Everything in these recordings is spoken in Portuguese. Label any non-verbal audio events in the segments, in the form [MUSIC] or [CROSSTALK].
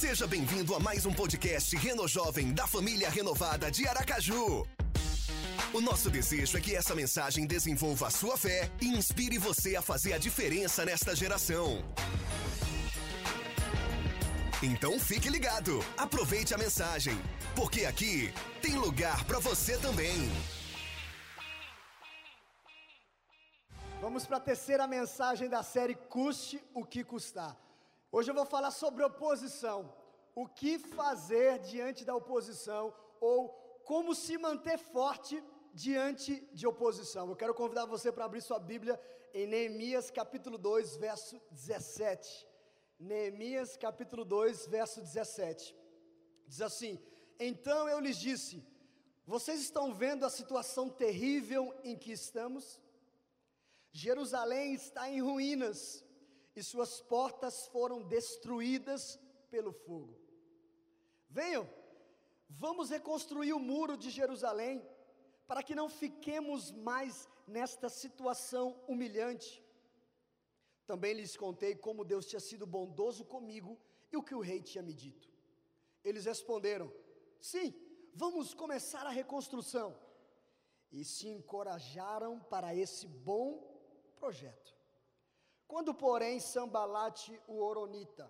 Seja bem-vindo a mais um podcast Reno Jovem da família renovada de Aracaju. O nosso desejo é que essa mensagem desenvolva a sua fé e inspire você a fazer a diferença nesta geração. Então fique ligado, aproveite a mensagem, porque aqui tem lugar para você também. Vamos para a terceira mensagem da série Custe o que custar. Hoje eu vou falar sobre oposição. O que fazer diante da oposição ou como se manter forte diante de oposição. Eu quero convidar você para abrir sua Bíblia em Neemias capítulo 2, verso 17. Neemias capítulo 2, verso 17. Diz assim: Então eu lhes disse: Vocês estão vendo a situação terrível em que estamos? Jerusalém está em ruínas e suas portas foram destruídas pelo fogo. Venham, vamos reconstruir o muro de Jerusalém, para que não fiquemos mais nesta situação humilhante. Também lhes contei como Deus tinha sido bondoso comigo e o que o rei tinha me dito. Eles responderam: Sim, vamos começar a reconstrução. E se encorajaram para esse bom projeto. Quando, porém, Sambalate, o Oronita,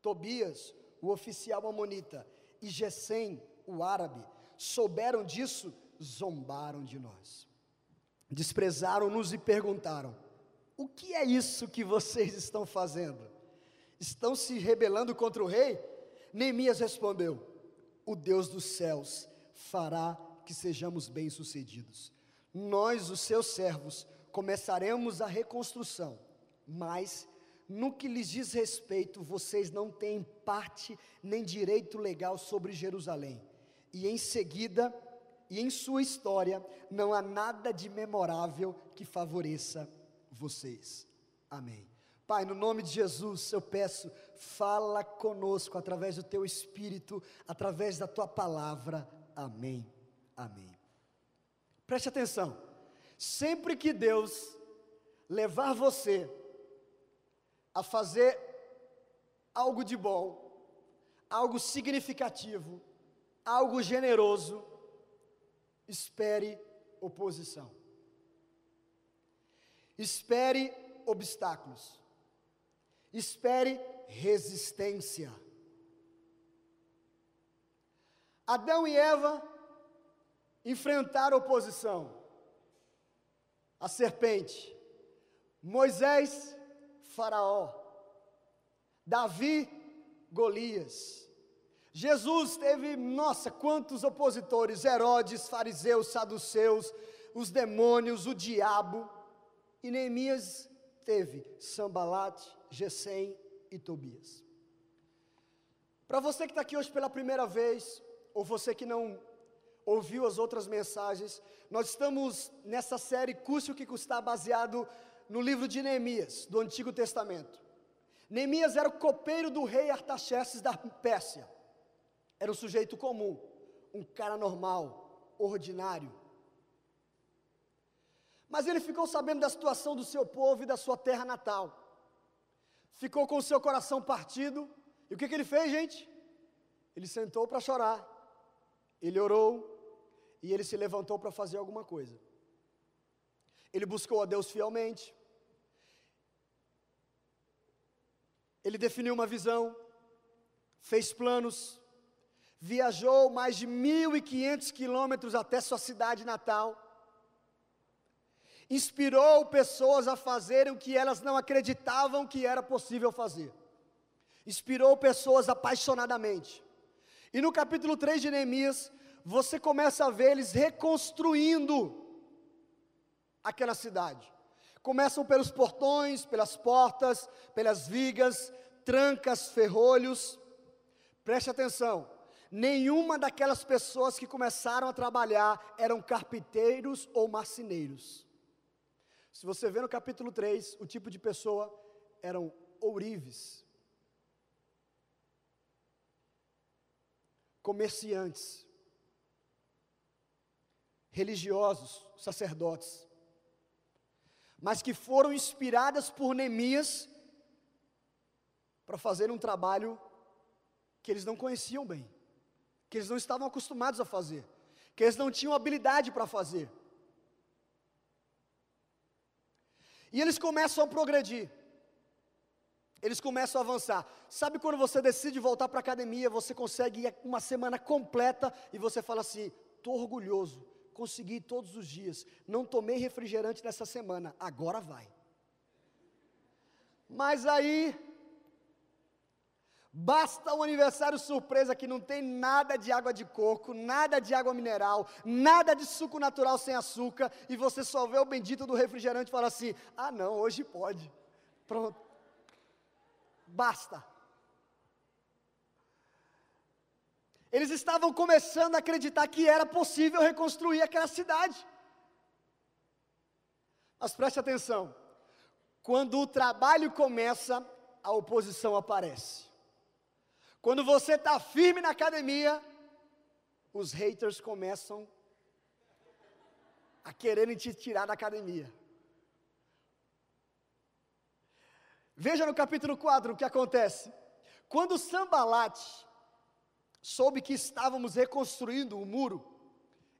Tobias, o oficial amonita, e Gesem, o árabe, souberam disso, zombaram de nós. Desprezaram-nos e perguntaram: O que é isso que vocês estão fazendo? Estão se rebelando contra o rei? Neemias respondeu: O Deus dos céus fará que sejamos bem-sucedidos. Nós, os seus servos, começaremos a reconstrução, mas no que lhes diz respeito, vocês não têm parte nem direito legal sobre Jerusalém. E em seguida, e em sua história, não há nada de memorável que favoreça vocês. Amém. Pai, no nome de Jesus, eu peço, fala conosco através do teu espírito, através da tua palavra. Amém. Amém. Preste atenção. Sempre que Deus levar você a fazer algo de bom, algo significativo, algo generoso, espere oposição. Espere obstáculos. Espere resistência. Adão e Eva enfrentaram oposição a serpente, Moisés, Faraó, Davi, Golias. Jesus teve, nossa, quantos opositores: Herodes, fariseus, saduceus, os demônios, o diabo. E Neemias teve Sambalate, Gesem e Tobias. Para você que está aqui hoje pela primeira vez, ou você que não ouviu as outras mensagens, nós estamos nessa série Custe o que custar, baseado no livro de Neemias, do Antigo Testamento. Neemias era o copeiro do rei Artaxerxes da Pérsia. Era um sujeito comum, um cara normal, ordinário. Mas ele ficou sabendo da situação do seu povo e da sua terra natal. Ficou com o seu coração partido. E o que, que ele fez, gente? Ele sentou para chorar. Ele orou, e ele se levantou para fazer alguma coisa. Ele buscou a Deus fielmente. Ele definiu uma visão, fez planos, viajou mais de 1.500 quilômetros até sua cidade natal, inspirou pessoas a fazerem o que elas não acreditavam que era possível fazer, inspirou pessoas apaixonadamente. E no capítulo 3 de Neemias, você começa a ver eles reconstruindo aquela cidade. Começam pelos portões, pelas portas, pelas vigas, trancas, ferrolhos. Preste atenção, nenhuma daquelas pessoas que começaram a trabalhar eram carpinteiros ou marceneiros. Se você vê no capítulo 3, o tipo de pessoa eram ourives, comerciantes, religiosos, sacerdotes, mas que foram inspiradas por Neemias para fazer um trabalho que eles não conheciam bem, que eles não estavam acostumados a fazer, que eles não tinham habilidade para fazer. E eles começam a progredir. Eles começam a avançar. Sabe quando você decide voltar para a academia, você consegue ir uma semana completa e você fala assim: estou orgulhoso, consegui todos os dias, não tomei refrigerante nessa semana, agora vai. Mas aí, basta um aniversário surpresa que não tem nada de água de coco, nada de água mineral, nada de suco natural sem açúcar, e você só vê o bendito do refrigerante e fala assim: ah, não, hoje pode. Pronto basta. Eles estavam começando a acreditar que era possível reconstruir aquela cidade. Mas preste atenção: quando o trabalho começa, a oposição aparece. Quando você está firme na academia, os haters começam a quererem te tirar da academia. Veja no capítulo 4 o que acontece. Quando Sambalate soube que estávamos reconstruindo o muro,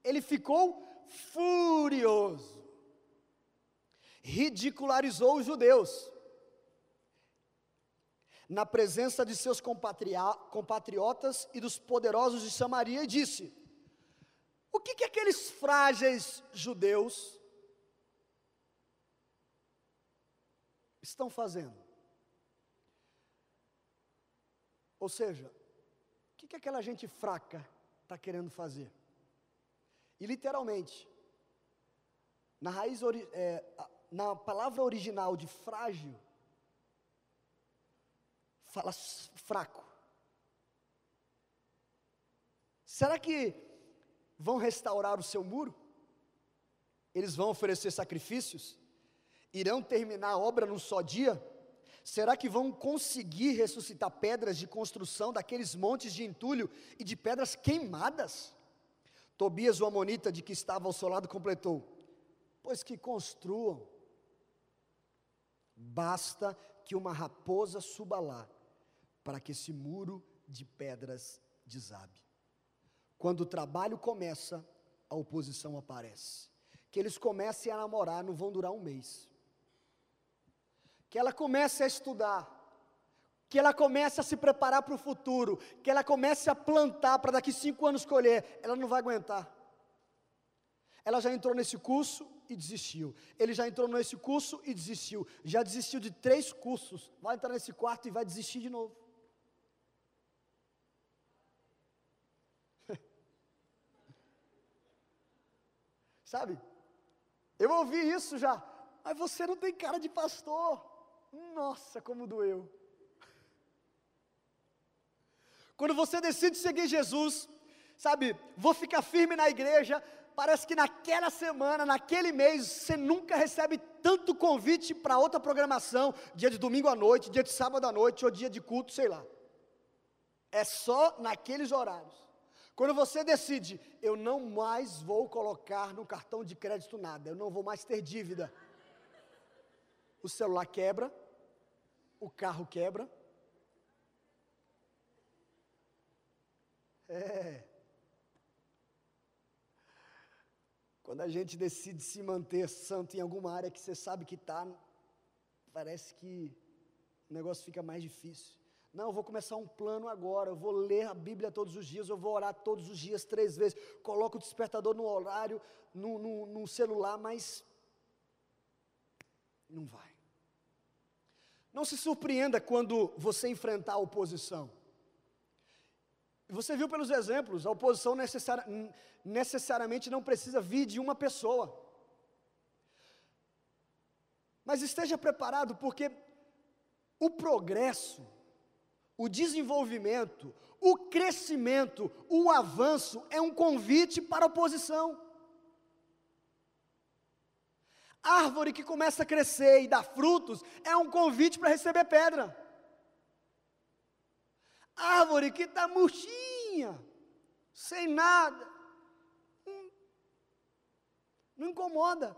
ele ficou furioso, ridicularizou os judeus, na presença de seus compatriotas e dos poderosos de Samaria, e disse: O que, que aqueles frágeis judeus estão fazendo? Ou seja, que, que aquela gente fraca está querendo fazer? E literalmente, na raiz, é, na palavra original de frágil, fala fraco. Será que vão restaurar o seu muro? Eles vão oferecer sacrifícios? Irão terminar a obra num só dia? Será que vão conseguir ressuscitar pedras de construção daqueles montes de entulho e de pedras queimadas? Tobias, o amonita, de que estava ao seu lado, completou: Pois que construam, basta que uma raposa suba lá, para que esse muro de pedras desabe. Quando o trabalho começa, a oposição aparece. Que eles comecem a namorar, não vão durar um mês que ela comece a estudar, que ela comece a se preparar para o futuro, que ela comece a plantar para daqui cinco anos colher, ela não vai aguentar. Ela já entrou nesse curso e desistiu. Ele já entrou nesse curso e desistiu. Já desistiu de três cursos. Vai entrar nesse quarto e vai desistir de novo. [LAUGHS] Sabe? Eu ouvi isso já. Mas você não tem cara de pastor. Nossa, como doeu. Quando você decide seguir Jesus, sabe, vou ficar firme na igreja, parece que naquela semana, naquele mês, você nunca recebe tanto convite para outra programação, dia de domingo à noite, dia de sábado à noite, ou dia de culto, sei lá. É só naqueles horários. Quando você decide, eu não mais vou colocar no cartão de crédito nada, eu não vou mais ter dívida o celular quebra, o carro quebra. É. Quando a gente decide se manter santo em alguma área que você sabe que está, parece que o negócio fica mais difícil. Não, eu vou começar um plano agora, eu vou ler a Bíblia todos os dias, eu vou orar todos os dias, três vezes, coloco o despertador no horário, no, no, no celular, mas não vai. Não se surpreenda quando você enfrentar a oposição. Você viu pelos exemplos, a oposição necessari necessariamente não precisa vir de uma pessoa. Mas esteja preparado, porque o progresso, o desenvolvimento, o crescimento, o avanço é um convite para a oposição. Árvore que começa a crescer e dar frutos é um convite para receber pedra. Árvore que está murchinha, sem nada, hum, não incomoda.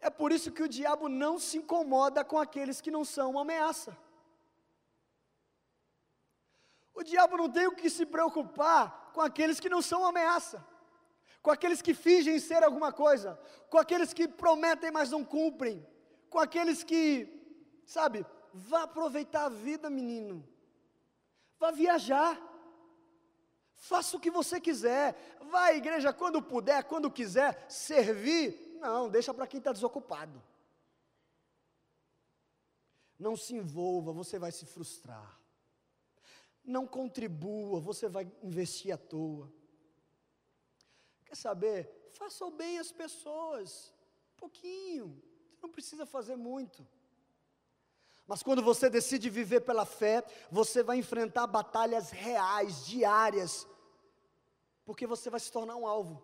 É por isso que o diabo não se incomoda com aqueles que não são uma ameaça. O diabo não tem o que se preocupar com aqueles que não são ameaça, com aqueles que fingem ser alguma coisa, com aqueles que prometem, mas não cumprem, com aqueles que, sabe, vá aproveitar a vida, menino, vá viajar, faça o que você quiser, vá à igreja quando puder, quando quiser, servir, não, deixa para quem está desocupado. Não se envolva, você vai se frustrar. Não contribua, você vai investir à toa. Quer saber? Faça o bem às pessoas, pouquinho, você não precisa fazer muito. Mas quando você decide viver pela fé, você vai enfrentar batalhas reais, diárias, porque você vai se tornar um alvo.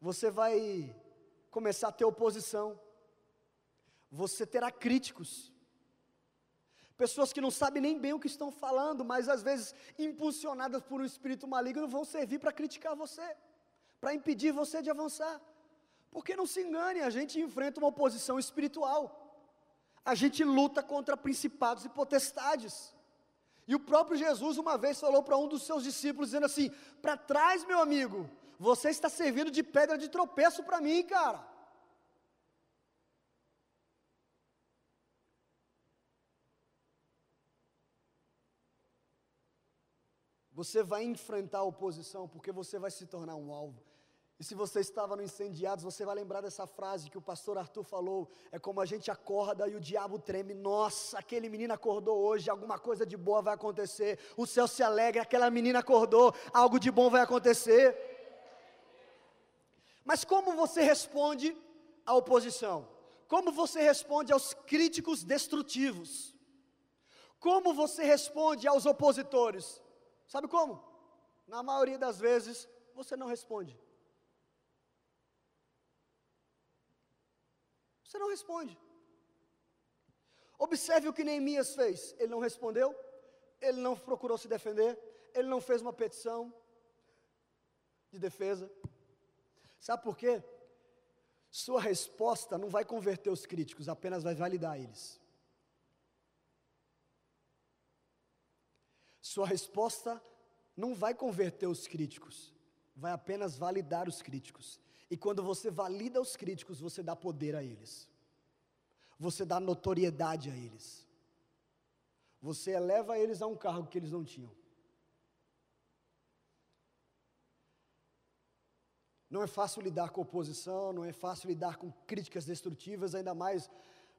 Você vai começar a ter oposição você terá críticos. Pessoas que não sabem nem bem o que estão falando, mas às vezes impulsionadas por um espírito maligno vão servir para criticar você, para impedir você de avançar. Porque não se engane, a gente enfrenta uma oposição espiritual. A gente luta contra principados e potestades. E o próprio Jesus uma vez falou para um dos seus discípulos dizendo assim: "Para trás, meu amigo, você está servindo de pedra de tropeço para mim, cara. Você vai enfrentar a oposição porque você vai se tornar um alvo. E se você estava no Incendiados, você vai lembrar dessa frase que o pastor Arthur falou: é como a gente acorda e o diabo treme. Nossa, aquele menino acordou hoje, alguma coisa de boa vai acontecer. O céu se alegra, aquela menina acordou, algo de bom vai acontecer. Mas como você responde à oposição? Como você responde aos críticos destrutivos? Como você responde aos opositores? Sabe como? Na maioria das vezes, você não responde. Você não responde. Observe o que Neemias fez. Ele não respondeu, ele não procurou se defender, ele não fez uma petição de defesa. Sabe por quê? Sua resposta não vai converter os críticos, apenas vai validar eles. Sua resposta não vai converter os críticos, vai apenas validar os críticos. E quando você valida os críticos, você dá poder a eles, você dá notoriedade a eles, você eleva eles a um cargo que eles não tinham. Não é fácil lidar com oposição, não é fácil lidar com críticas destrutivas, ainda mais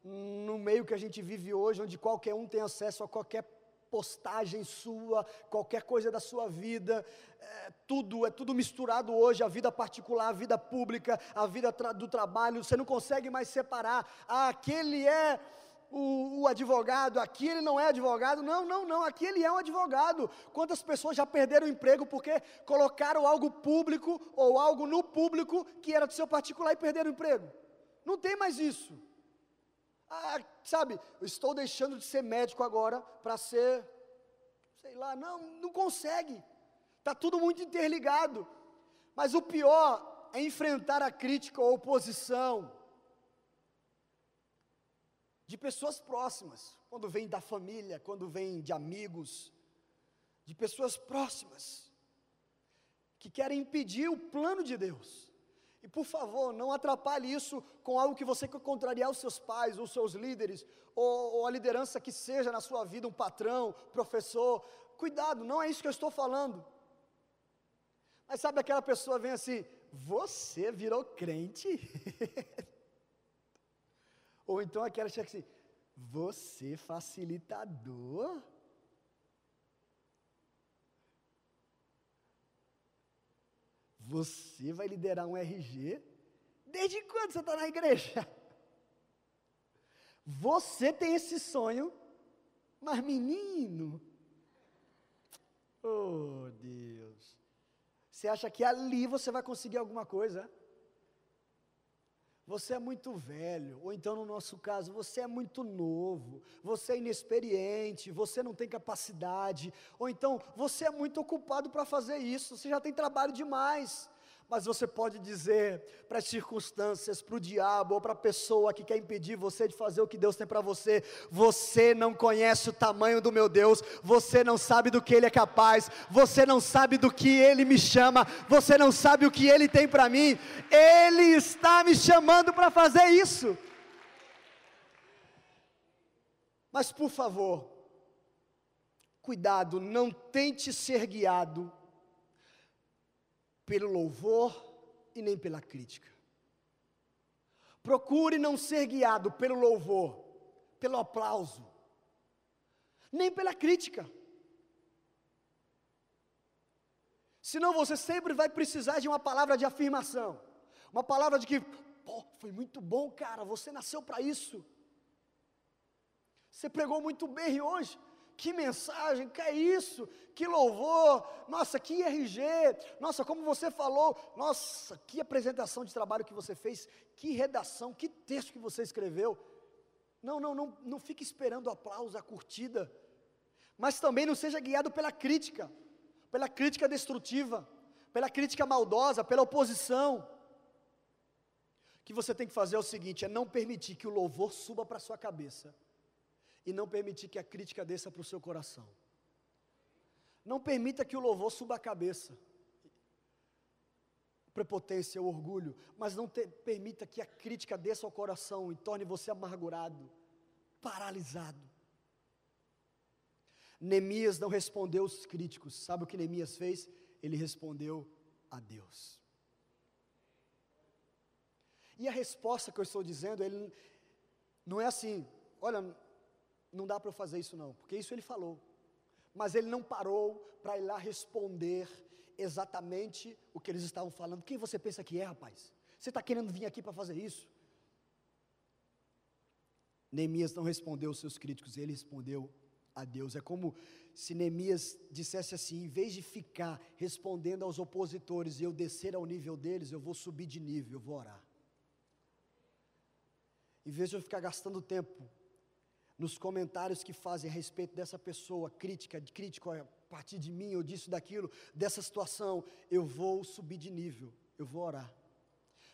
no meio que a gente vive hoje, onde qualquer um tem acesso a qualquer postagem sua, qualquer coisa da sua vida, é, tudo, é tudo misturado hoje, a vida particular, a vida pública, a vida tra do trabalho, você não consegue mais separar, ah, aquele é o, o, advogado, aqui ele não é advogado, não, não, não, aqui ele é um advogado, quantas pessoas já perderam o emprego porque colocaram algo público, ou algo no público, que era do seu particular e perderam o emprego, não tem mais isso, ah, sabe, eu estou deixando de ser médico agora para ser, sei lá, não, não consegue. Está tudo muito interligado. Mas o pior é enfrentar a crítica ou oposição de pessoas próximas, quando vem da família, quando vem de amigos, de pessoas próximas, que querem impedir o plano de Deus. E por favor, não atrapalhe isso com algo que você quer contrariar os seus pais, os seus líderes, ou, ou, a liderança que seja na sua vida, um patrão, professor. Cuidado, não é isso que eu estou falando. Mas sabe aquela pessoa vem assim, você virou crente? [LAUGHS] ou então aquela chega assim, você facilitador? Você vai liderar um RG? Desde quando você está na igreja? [LAUGHS] Você tem esse sonho, mas menino, oh Deus, você acha que ali você vai conseguir alguma coisa? Você é muito velho, ou então no nosso caso, você é muito novo, você é inexperiente, você não tem capacidade, ou então você é muito ocupado para fazer isso, você já tem trabalho demais. Mas você pode dizer para as circunstâncias, para o diabo ou para a pessoa que quer impedir você de fazer o que Deus tem para você: você não conhece o tamanho do meu Deus, você não sabe do que Ele é capaz, você não sabe do que Ele me chama, você não sabe o que Ele tem para mim, Ele está me chamando para fazer isso. Mas por favor, cuidado, não tente ser guiado pelo louvor e nem pela crítica. Procure não ser guiado pelo louvor, pelo aplauso, nem pela crítica. Senão você sempre vai precisar de uma palavra de afirmação, uma palavra de que, pô, foi muito bom, cara, você nasceu para isso. Você pregou muito bem hoje que mensagem, que é isso, que louvor, nossa, que RG, nossa, como você falou, nossa, que apresentação de trabalho que você fez, que redação, que texto que você escreveu. Não, não, não, não fique esperando o aplauso, a curtida, mas também não seja guiado pela crítica, pela crítica destrutiva, pela crítica maldosa, pela oposição. O que você tem que fazer é o seguinte: é não permitir que o louvor suba para a sua cabeça e não permitir que a crítica desça para o seu coração. Não permita que o louvor suba a cabeça. Prepotência, orgulho, mas não te, permita que a crítica desça ao coração e torne você amargurado, paralisado. Neemias não respondeu os críticos. Sabe o que Neemias fez? Ele respondeu a Deus. E a resposta que eu estou dizendo, ele não é assim, olha, não dá para eu fazer isso não, porque isso ele falou. Mas ele não parou para ir lá responder exatamente o que eles estavam falando. Quem você pensa que é, rapaz? Você está querendo vir aqui para fazer isso? Neemias não respondeu aos seus críticos, ele respondeu a Deus. É como se Neemias dissesse assim: em vez de ficar respondendo aos opositores e eu descer ao nível deles, eu vou subir de nível, eu vou orar. Em vez de eu ficar gastando tempo nos comentários que fazem a respeito dessa pessoa, crítica, crítico a partir de mim, ou disso, daquilo, dessa situação, eu vou subir de nível, eu vou orar.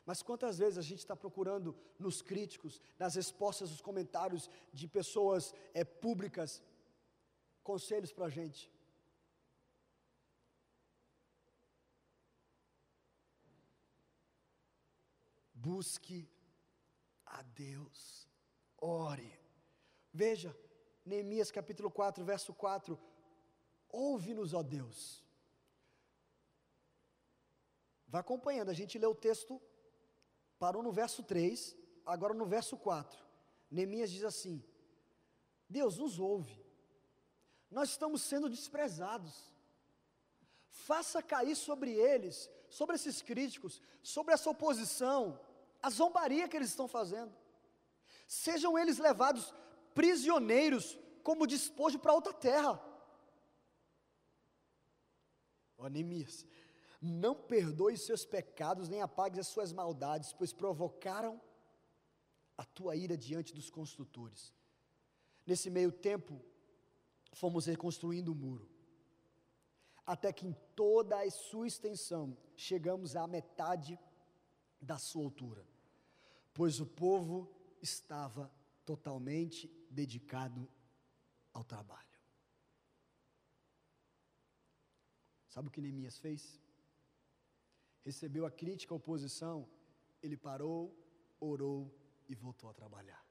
Mas quantas vezes a gente está procurando nos críticos, nas respostas dos comentários de pessoas é, públicas, conselhos para a gente? Busque a Deus, ore, Veja, Neemias capítulo 4, verso 4. Ouve-nos, ó Deus. Vai acompanhando, a gente lê o texto, parou no verso 3, agora no verso 4. Neemias diz assim: Deus nos ouve, nós estamos sendo desprezados. Faça cair sobre eles, sobre esses críticos, sobre essa oposição, a zombaria que eles estão fazendo. Sejam eles levados prisioneiros como despojo para outra terra. Ó Neemias, não perdoe seus pecados, nem apague as suas maldades, pois provocaram a tua ira diante dos construtores. Nesse meio tempo, fomos reconstruindo o muro, até que em toda a sua extensão chegamos à metade da sua altura, pois o povo estava totalmente dedicado ao trabalho. Sabe o que Neemias fez? Recebeu a crítica, a oposição, ele parou, orou e voltou a trabalhar.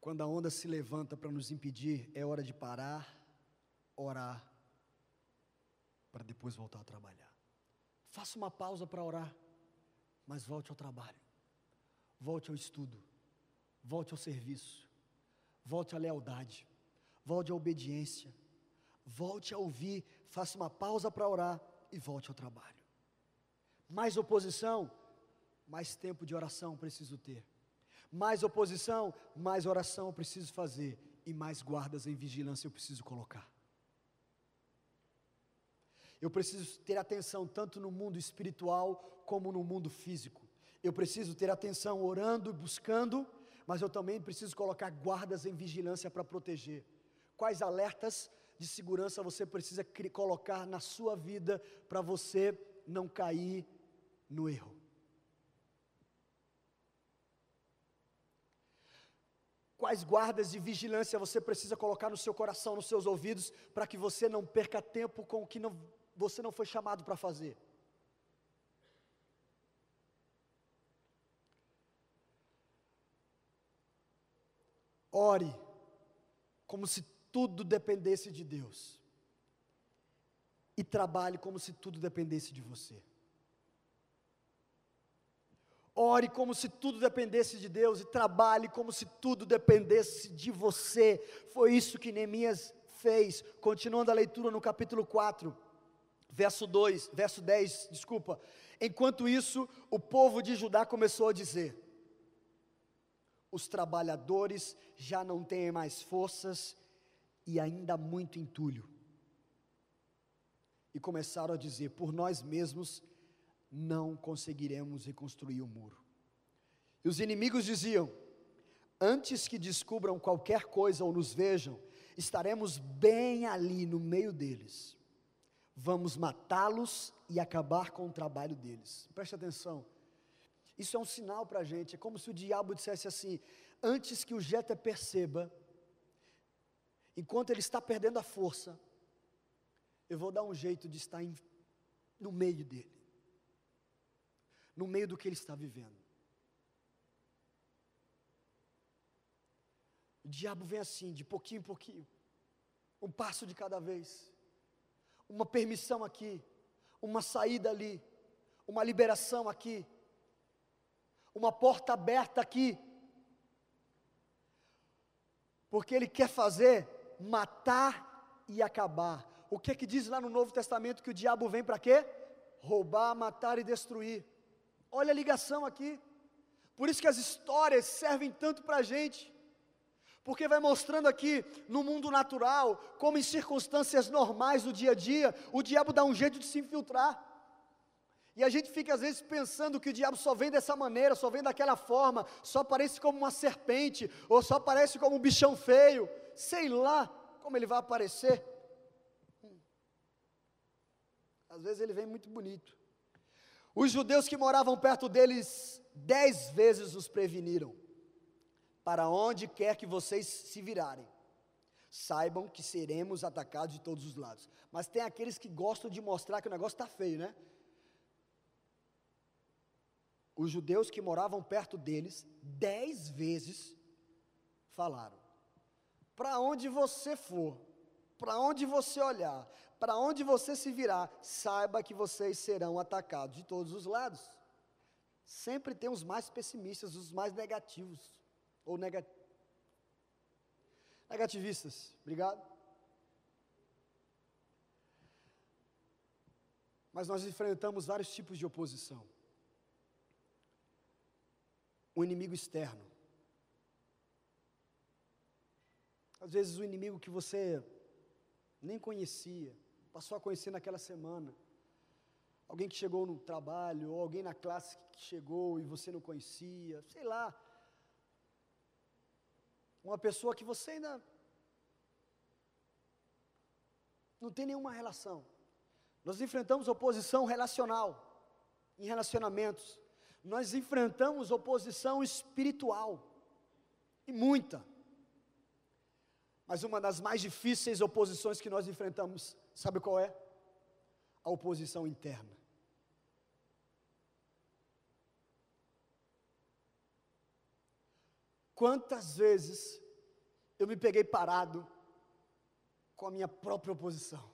Quando a onda se levanta para nos impedir, é hora de parar, orar, para depois voltar a trabalhar. Faça uma pausa para orar, mas volte ao trabalho, volte ao estudo, volte ao serviço, volte à lealdade, volte à obediência, volte a ouvir, faça uma pausa para orar e volte ao trabalho. Mais oposição, mais tempo de oração preciso ter. Mais oposição, mais oração eu preciso fazer. E mais guardas em vigilância eu preciso colocar. Eu preciso ter atenção tanto no mundo espiritual como no mundo físico. Eu preciso ter atenção orando e buscando, mas eu também preciso colocar guardas em vigilância para proteger. Quais alertas de segurança você precisa colocar na sua vida para você não cair no erro. Quais guardas de vigilância você precisa colocar no seu coração, nos seus ouvidos, para que você não perca tempo com o que não, você não foi chamado para fazer? Ore como se tudo dependesse de Deus. E trabalhe como se tudo dependesse de você. Ore como se tudo dependesse de Deus e trabalhe como se tudo dependesse de você. Foi isso que Neemias fez. Continuando a leitura no capítulo 4, verso 2, verso 10, desculpa. Enquanto isso, o povo de Judá começou a dizer: Os trabalhadores já não têm mais forças e ainda muito entulho. E começaram a dizer: Por nós mesmos não conseguiremos reconstruir o muro. E os inimigos diziam: Antes que descubram qualquer coisa ou nos vejam, estaremos bem ali no meio deles. Vamos matá-los e acabar com o trabalho deles. Preste atenção. Isso é um sinal para a gente. É como se o diabo dissesse assim: antes que o Jeta perceba, enquanto ele está perdendo a força, eu vou dar um jeito de estar em, no meio dele no meio do que ele está vivendo. O diabo vem assim, de pouquinho em pouquinho, um passo de cada vez, uma permissão aqui, uma saída ali, uma liberação aqui, uma porta aberta aqui, porque ele quer fazer matar e acabar. O que é que diz lá no Novo Testamento que o diabo vem para quê? Roubar, matar e destruir. Olha a ligação aqui. Por isso que as histórias servem tanto para a gente. Porque vai mostrando aqui no mundo natural, como em circunstâncias normais do dia a dia, o diabo dá um jeito de se infiltrar. E a gente fica às vezes pensando que o diabo só vem dessa maneira, só vem daquela forma, só aparece como uma serpente, ou só aparece como um bichão feio, sei lá como ele vai aparecer. Às vezes ele vem muito bonito. Os judeus que moravam perto deles dez vezes os preveniram: para onde quer que vocês se virarem, saibam que seremos atacados de todos os lados. Mas tem aqueles que gostam de mostrar que o negócio está feio, né? Os judeus que moravam perto deles, dez vezes falaram: para onde você for, para onde você olhar, para onde você se virar, saiba que vocês serão atacados de todos os lados. Sempre tem os mais pessimistas, os mais negativos, ou nega... negativistas. Obrigado. Mas nós enfrentamos vários tipos de oposição. O inimigo externo. Às vezes o inimigo que você nem conhecia passou a conhecer naquela semana. Alguém que chegou no trabalho, ou alguém na classe que chegou e você não conhecia, sei lá. Uma pessoa que você ainda não tem nenhuma relação. Nós enfrentamos oposição relacional, em relacionamentos. Nós enfrentamos oposição espiritual, e muita. Mas uma das mais difíceis oposições que nós enfrentamos, sabe qual é? A oposição interna. Quantas vezes eu me peguei parado com a minha própria oposição?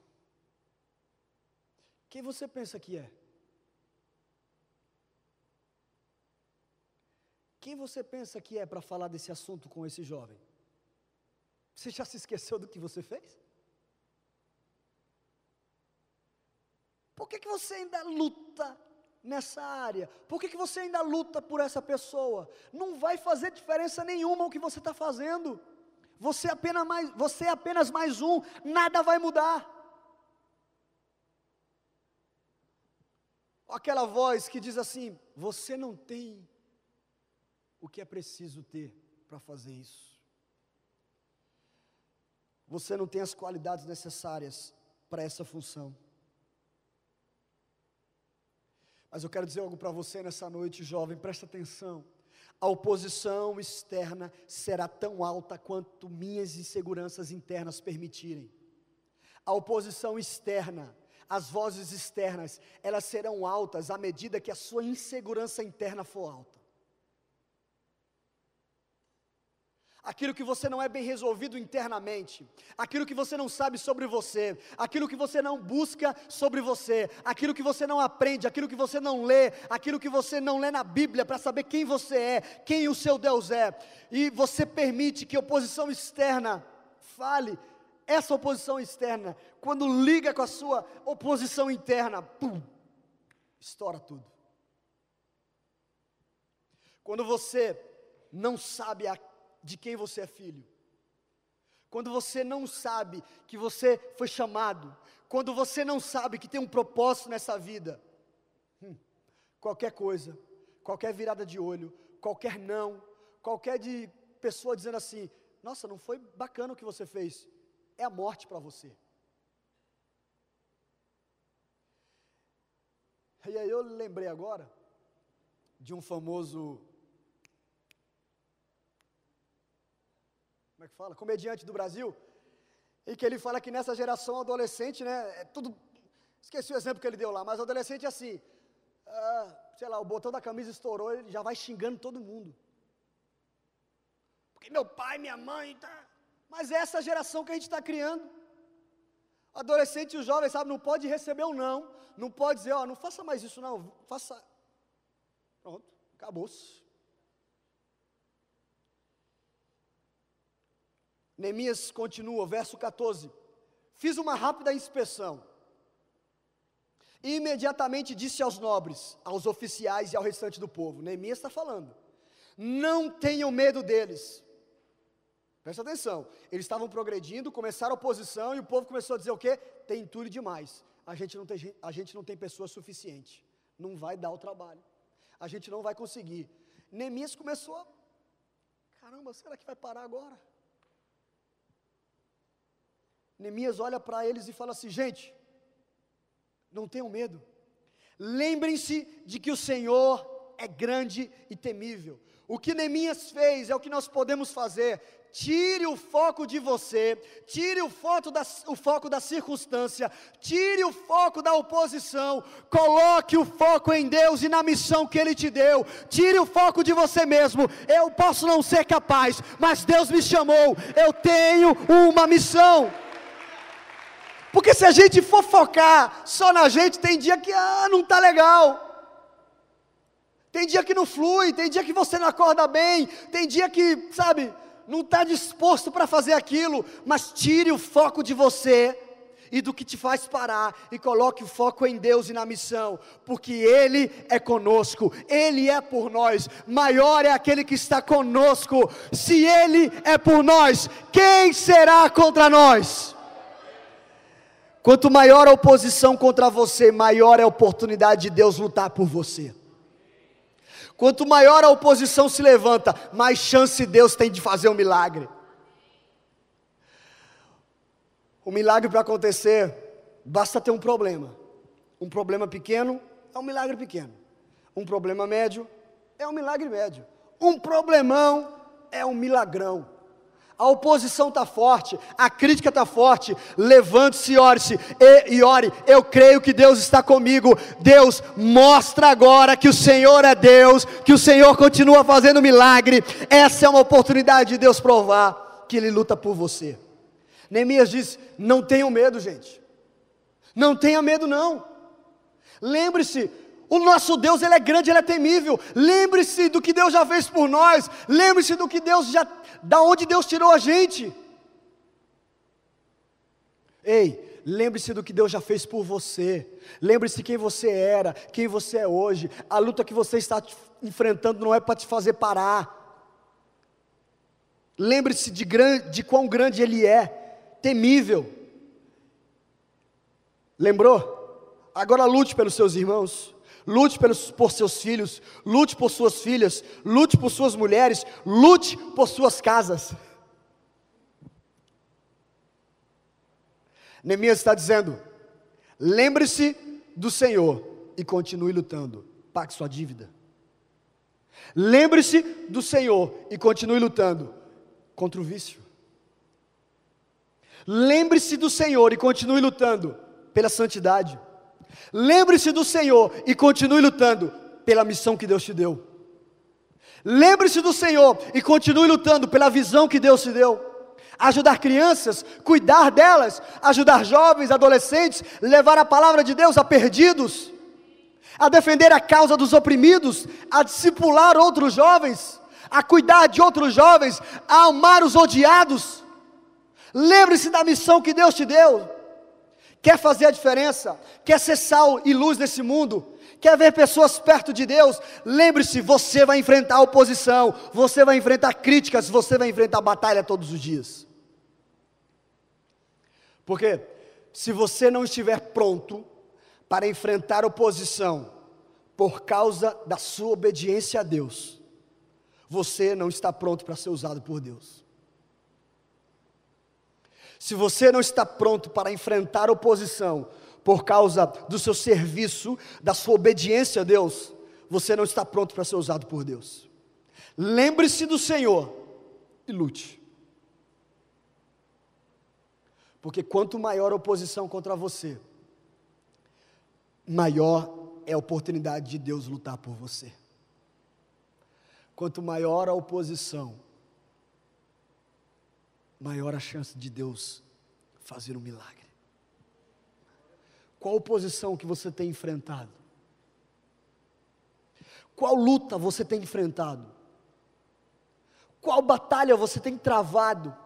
Quem você pensa que é? Quem você pensa que é para falar desse assunto com esse jovem? Você já se esqueceu do que você fez? Por que, que você ainda luta nessa área? Por que, que você ainda luta por essa pessoa? Não vai fazer diferença nenhuma o que você está fazendo. Você é, apenas mais, você é apenas mais um, nada vai mudar. Aquela voz que diz assim: Você não tem o que é preciso ter para fazer isso. você não tem as qualidades necessárias para essa função. Mas eu quero dizer algo para você nessa noite, jovem, presta atenção. A oposição externa será tão alta quanto minhas inseguranças internas permitirem. A oposição externa, as vozes externas, elas serão altas à medida que a sua insegurança interna for alta. Aquilo que você não é bem resolvido internamente, aquilo que você não sabe sobre você, aquilo que você não busca sobre você, aquilo que você não aprende, aquilo que você não lê, aquilo que você não lê na Bíblia para saber quem você é, quem o seu Deus é, e você permite que oposição externa fale, essa oposição externa, quando liga com a sua oposição interna, pum, estoura tudo. Quando você não sabe a de quem você é filho. Quando você não sabe que você foi chamado, quando você não sabe que tem um propósito nessa vida, hum, qualquer coisa, qualquer virada de olho, qualquer não, qualquer de pessoa dizendo assim: Nossa, não foi bacana o que você fez, é a morte para você. E aí eu lembrei agora de um famoso como é que fala? Comediante do Brasil, em que ele fala que nessa geração adolescente, né, é tudo, esqueci o exemplo que ele deu lá, mas adolescente é assim, ah, sei lá, o botão da camisa estourou, ele já vai xingando todo mundo. Porque meu pai, minha mãe, tá. Mas é essa geração que a gente está criando. Adolescente e o jovem, sabe, não pode receber um não, não pode dizer, ó, não faça mais isso não, faça. Pronto, acabou-se. Neemias continua, verso 14: Fiz uma rápida inspeção. E imediatamente disse aos nobres, aos oficiais e ao restante do povo: Neemias está falando, não tenham medo deles. Presta atenção, eles estavam progredindo, começaram a oposição e o povo começou a dizer o quê? Tem entulho demais, a gente não tem, a gente não tem pessoa suficiente, não vai dar o trabalho, a gente não vai conseguir. Neemias começou a, caramba, será que vai parar agora? Neemias olha para eles e fala assim: gente, não tenham medo, lembrem-se de que o Senhor é grande e temível. O que Neemias fez é o que nós podemos fazer. Tire o foco de você, tire o foco, da, o foco da circunstância, tire o foco da oposição, coloque o foco em Deus e na missão que Ele te deu, tire o foco de você mesmo. Eu posso não ser capaz, mas Deus me chamou, eu tenho uma missão. Porque se a gente for focar só na gente, tem dia que ah, não está legal. Tem dia que não flui, tem dia que você não acorda bem, tem dia que, sabe, não está disposto para fazer aquilo, mas tire o foco de você e do que te faz parar e coloque o foco em Deus e na missão, porque Ele é conosco, Ele é por nós, maior é aquele que está conosco. Se Ele é por nós, quem será contra nós? Quanto maior a oposição contra você, maior é a oportunidade de Deus lutar por você. Quanto maior a oposição se levanta, mais chance Deus tem de fazer um milagre. O milagre para acontecer, basta ter um problema. Um problema pequeno é um milagre pequeno. Um problema médio é um milagre médio. Um problemão é um milagrão a oposição está forte, a crítica está forte. Levante-se e ore-se e, ore. Eu creio que Deus está comigo. Deus mostra agora que o Senhor é Deus, que o Senhor continua fazendo milagre. Essa é uma oportunidade de Deus provar que Ele luta por você. Neemias diz: não tenham medo, gente. Não tenha medo, não. Lembre-se, o nosso Deus, Ele é grande, Ele é temível. Lembre-se do que Deus já fez por nós. Lembre-se do que Deus já, da onde Deus tirou a gente. Ei, lembre-se do que Deus já fez por você. Lembre-se quem você era, quem você é hoje. A luta que você está enfrentando não é para te fazer parar. Lembre-se de, de quão grande Ele é, temível. Lembrou? Agora lute pelos seus irmãos lute pelos, por seus filhos, lute por suas filhas, lute por suas mulheres, lute por suas casas. Neemias está dizendo: lembre-se do Senhor e continue lutando, pague sua dívida. Lembre-se do Senhor e continue lutando contra o vício. Lembre-se do Senhor e continue lutando pela santidade. Lembre-se do Senhor e continue lutando pela missão que Deus te deu. Lembre-se do Senhor e continue lutando pela visão que Deus te deu. Ajudar crianças, cuidar delas, ajudar jovens, adolescentes, levar a palavra de Deus a perdidos, a defender a causa dos oprimidos, a discipular outros jovens, a cuidar de outros jovens, a amar os odiados. Lembre-se da missão que Deus te deu. Quer fazer a diferença? Quer ser sal e luz nesse mundo? Quer ver pessoas perto de Deus? Lembre-se, você vai enfrentar oposição, você vai enfrentar críticas, você vai enfrentar batalha todos os dias. Porque se você não estiver pronto para enfrentar oposição por causa da sua obediência a Deus, você não está pronto para ser usado por Deus. Se você não está pronto para enfrentar oposição por causa do seu serviço, da sua obediência a Deus, você não está pronto para ser usado por Deus. Lembre-se do Senhor e lute. Porque quanto maior a oposição contra você, maior é a oportunidade de Deus lutar por você. Quanto maior a oposição, maior a chance de Deus fazer um milagre. Qual oposição que você tem enfrentado? Qual luta você tem enfrentado? Qual batalha você tem travado?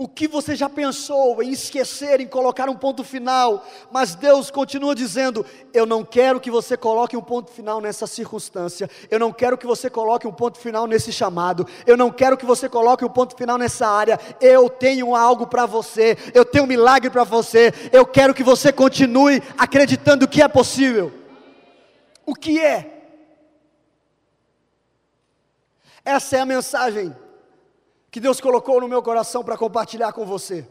O que você já pensou em esquecer, em colocar um ponto final, mas Deus continua dizendo: Eu não quero que você coloque um ponto final nessa circunstância, eu não quero que você coloque um ponto final nesse chamado, eu não quero que você coloque um ponto final nessa área. Eu tenho algo para você, eu tenho um milagre para você, eu quero que você continue acreditando que é possível. O que é? Essa é a mensagem que Deus colocou no meu coração para compartilhar com você.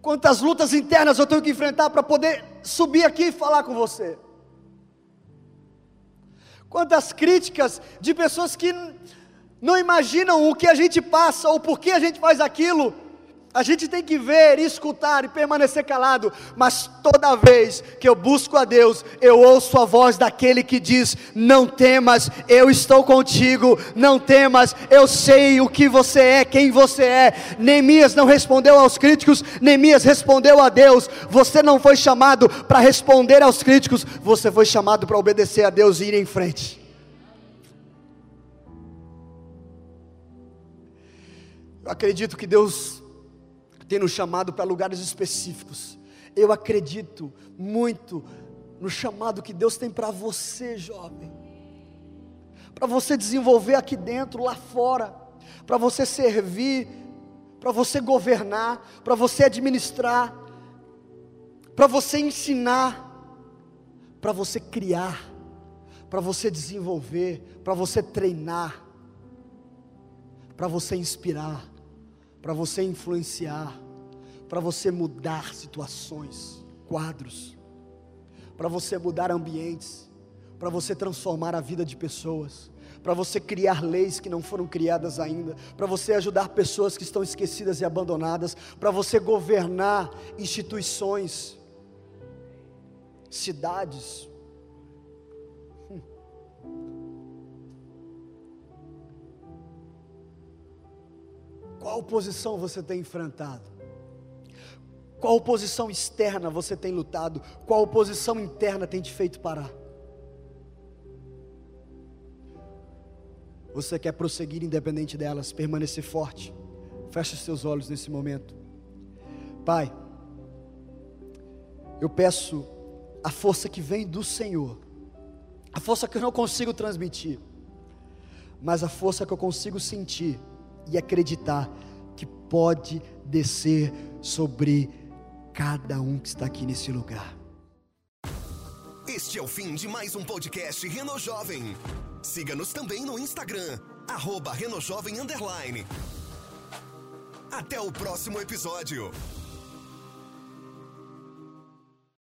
Quantas lutas internas eu tenho que enfrentar para poder subir aqui e falar com você. Quantas críticas de pessoas que não imaginam o que a gente passa ou por que a gente faz aquilo a gente tem que ver, escutar e permanecer calado, mas toda vez que eu busco a Deus, eu ouço a voz daquele que diz: Não temas, eu estou contigo, não temas, eu sei o que você é, quem você é. Neemias não respondeu aos críticos, Neemias respondeu a Deus. Você não foi chamado para responder aos críticos, você foi chamado para obedecer a Deus e ir em frente. Eu acredito que Deus tem nos chamado para lugares específicos. Eu acredito muito no chamado que Deus tem para você, jovem. Para você desenvolver aqui dentro, lá fora, para você servir, para você governar, para você administrar, para você ensinar, para você criar, para você desenvolver, para você treinar, para você inspirar para você influenciar, para você mudar situações, quadros, para você mudar ambientes, para você transformar a vida de pessoas, para você criar leis que não foram criadas ainda, para você ajudar pessoas que estão esquecidas e abandonadas, para você governar instituições, cidades, Qual oposição você tem enfrentado? Qual oposição externa você tem lutado? Qual oposição interna tem te feito parar? Você quer prosseguir independente delas, permanecer forte? Feche seus olhos nesse momento. Pai, eu peço a força que vem do Senhor, a força que eu não consigo transmitir, mas a força que eu consigo sentir e acreditar que pode descer sobre cada um que está aqui nesse lugar. Este é o fim de mais um podcast Reno Jovem. Siga-nos também no Instagram arroba Renojovem Underline. Até o próximo episódio.